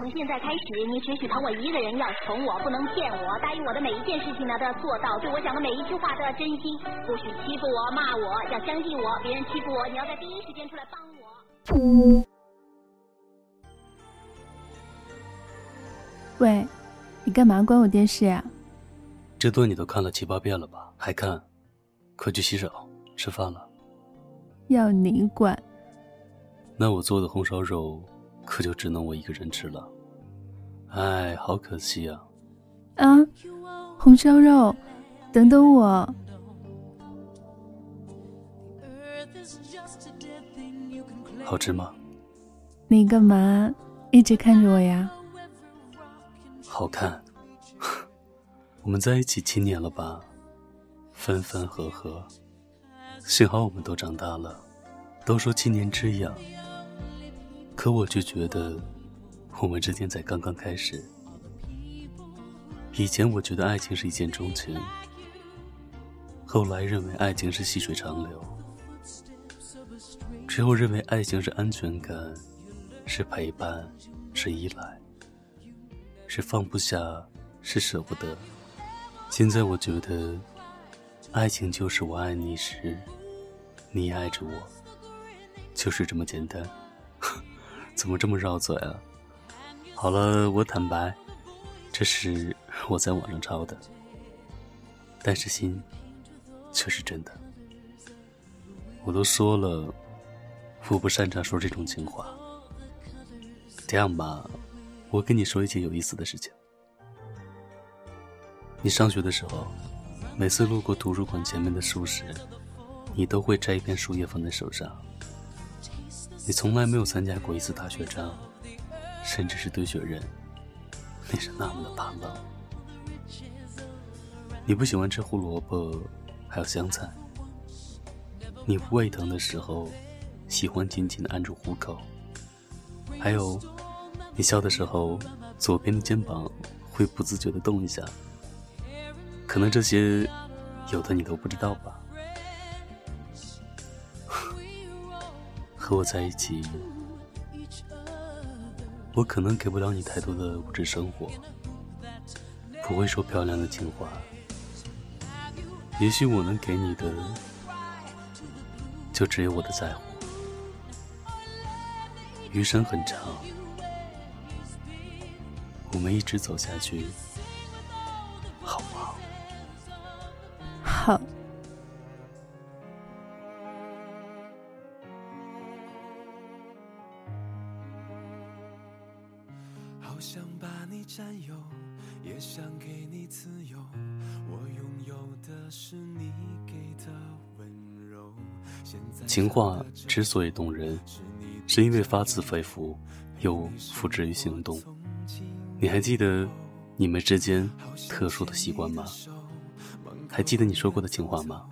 从现在开始，你只许疼我一个人，要宠我，不能骗我，答应我的每一件事情呢都要做到，对我讲的每一句话都要真心，不许欺负我、骂我，要相信我，别人欺负我，你要在第一时间出来帮我。喂，你干嘛关我电视呀？这段你都看了七八遍了吧？还看？快去洗手，吃饭了。要你管？那我做的红烧肉，可就只能我一个人吃了。哎，好可惜啊！啊，红烧肉，等等我。好吃吗？你干嘛一直看着我呀？好看。我们在一起七年了吧？分分合合，幸好我们都长大了。都说七年之痒，可我却觉得我们之间才刚刚开始。以前我觉得爱情是一见钟情，后来认为爱情是细水长流，之后认为爱情是安全感，是陪伴，是依赖，是放不下，是舍不得。现在我觉得，爱情就是我爱你时，你爱着我。就是这么简单，怎么这么绕嘴啊？好了，我坦白，这是我在网上抄的，但是心却是真的。我都说了，我不擅长说这种情话。这样吧，我跟你说一件有意思的事情。你上学的时候，每次路过图书馆前面的书时，你都会摘一片树叶放在手上。你从来没有参加过一次打雪仗，甚至是堆雪人，那是那么的怕冷。你不喜欢吃胡萝卜，还有香菜。你胃疼的时候，喜欢紧紧的按住虎口。还有，你笑的时候，左边的肩膀会不自觉的动一下。可能这些，有的你都不知道吧。和我在一起，我可能给不了你太多的物质生活，不会说漂亮的情话。也许我能给你的，就只有我的在乎。余生很长，我们一直走下去，好不好？好。想把你占有，也想给你自由。我拥有的是你给的温柔。情话之所以动人，是因为发自肺腑，又付之于行动。你还记得你们之间特殊的习惯吗？还记得你说过的情话吗？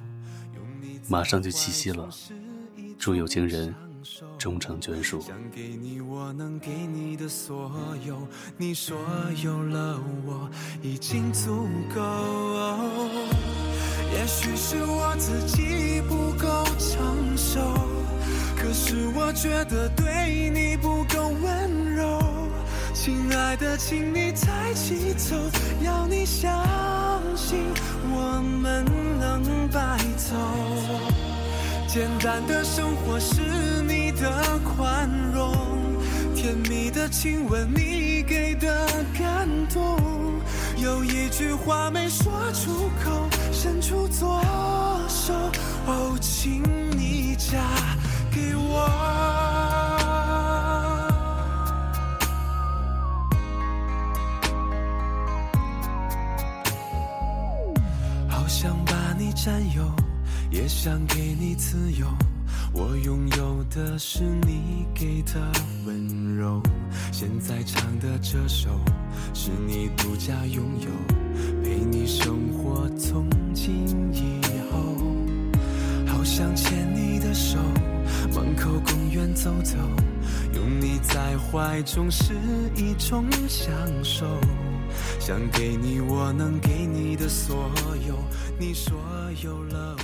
马上就七夕了，祝有情人。终成眷属。想给你我能给你的所有你说有了我已经足够也许是我自己不够成熟可是我觉得对你不够温柔亲爱的请你抬起头要你相信我们能白头简单的生活是你的宽容，甜蜜的亲吻你给的感动。有一句话没说出口，伸出左手，哦，请你嫁给我。好想把你占有。也想给你自由，我拥有的是你给的温柔。现在唱的这首是你独家拥有，陪你生活从今以后。好想牵你的手，门口公园走走，拥你在怀中是一种享受。想给你我能给你的所有，你说有了。